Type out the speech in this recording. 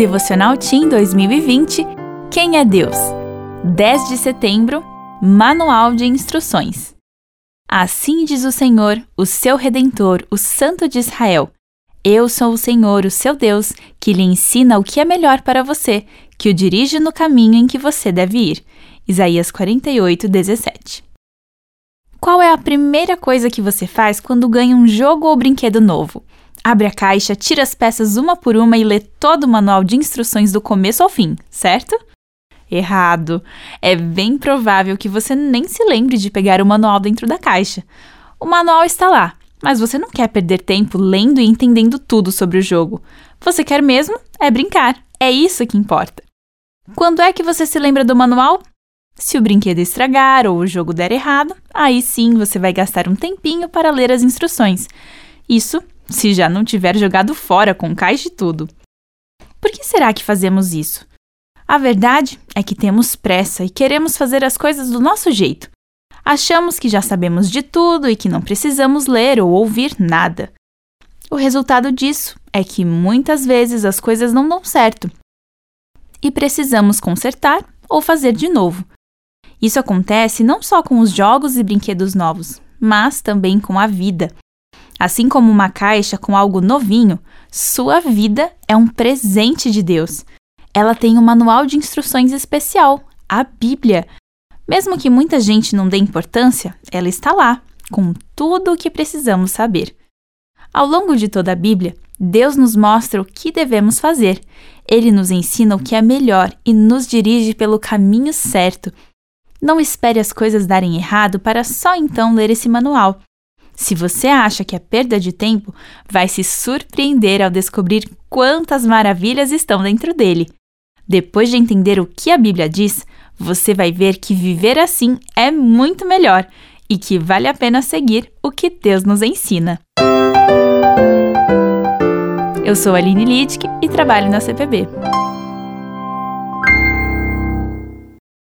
Devocional Team 2020 Quem é Deus? 10 de setembro Manual de Instruções. Assim diz o Senhor, o seu redentor, o Santo de Israel. Eu sou o Senhor, o seu Deus, que lhe ensina o que é melhor para você, que o dirige no caminho em que você deve ir. Isaías 48, 17. Qual é a primeira coisa que você faz quando ganha um jogo ou brinquedo novo? Abre a caixa, tira as peças uma por uma e lê todo o manual de instruções do começo ao fim, certo? Errado. É bem provável que você nem se lembre de pegar o manual dentro da caixa. O manual está lá, mas você não quer perder tempo lendo e entendendo tudo sobre o jogo. Você quer mesmo é brincar. É isso que importa. Quando é que você se lembra do manual? Se o brinquedo estragar ou o jogo der errado, aí sim você vai gastar um tempinho para ler as instruções. Isso se já não tiver jogado fora com caixa e tudo. Por que será que fazemos isso? A verdade é que temos pressa e queremos fazer as coisas do nosso jeito. Achamos que já sabemos de tudo e que não precisamos ler ou ouvir nada. O resultado disso é que muitas vezes as coisas não dão certo e precisamos consertar ou fazer de novo. Isso acontece não só com os jogos e brinquedos novos, mas também com a vida. Assim como uma caixa com algo novinho, sua vida é um presente de Deus. Ela tem um manual de instruções especial, a Bíblia. Mesmo que muita gente não dê importância, ela está lá, com tudo o que precisamos saber. Ao longo de toda a Bíblia, Deus nos mostra o que devemos fazer. Ele nos ensina o que é melhor e nos dirige pelo caminho certo. Não espere as coisas darem errado para só então ler esse manual. Se você acha que é perda de tempo, vai se surpreender ao descobrir quantas maravilhas estão dentro dele. Depois de entender o que a Bíblia diz, você vai ver que viver assim é muito melhor e que vale a pena seguir o que Deus nos ensina. Eu sou Aline Littke e trabalho na CPB.